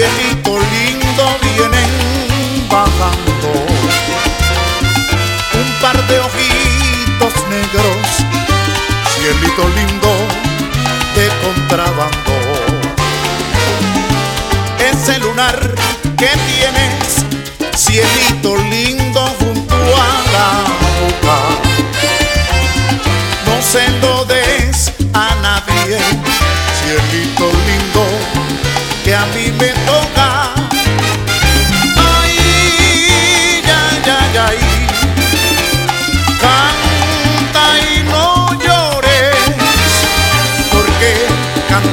viejito lindo vienen bajando. Un par de ojitos negros, cielito lindo de contrabando. Ese lunar que tienes, cielito lindo junto a la boca. No se lo des a nadie, cielito lindo.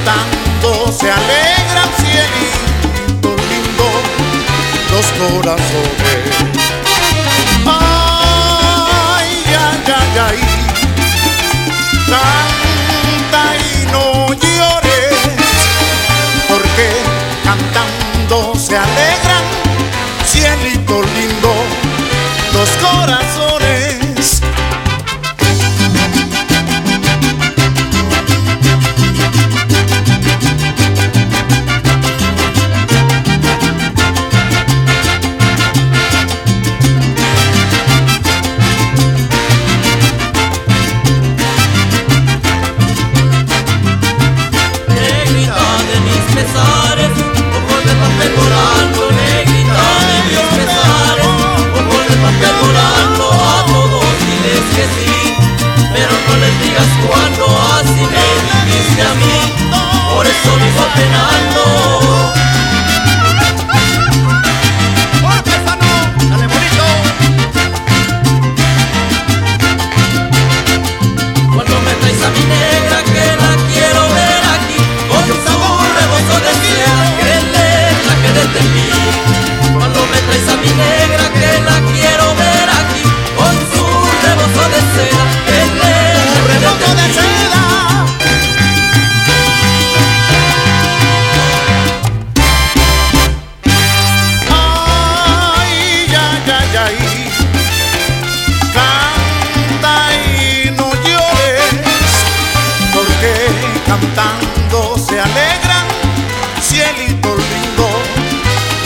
cantando se alegran cielito lindo los corazones. Ay, ay, ay, ay. ay. cuando así me viviste a mí, por eso mi condena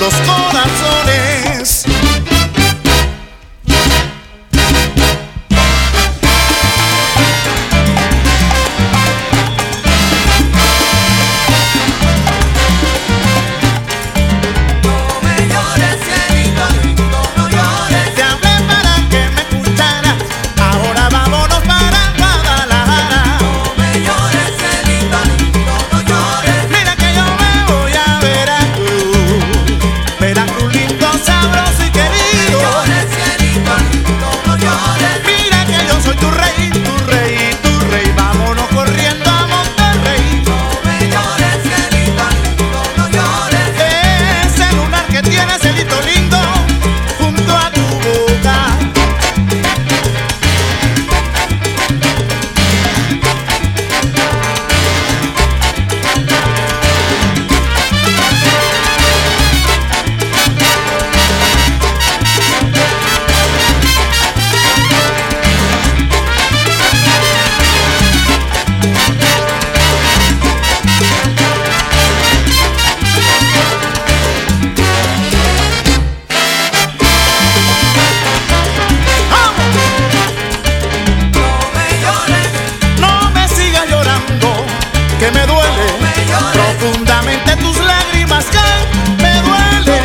los corazones. duele. Profundamente tus lágrimas caen, me duele.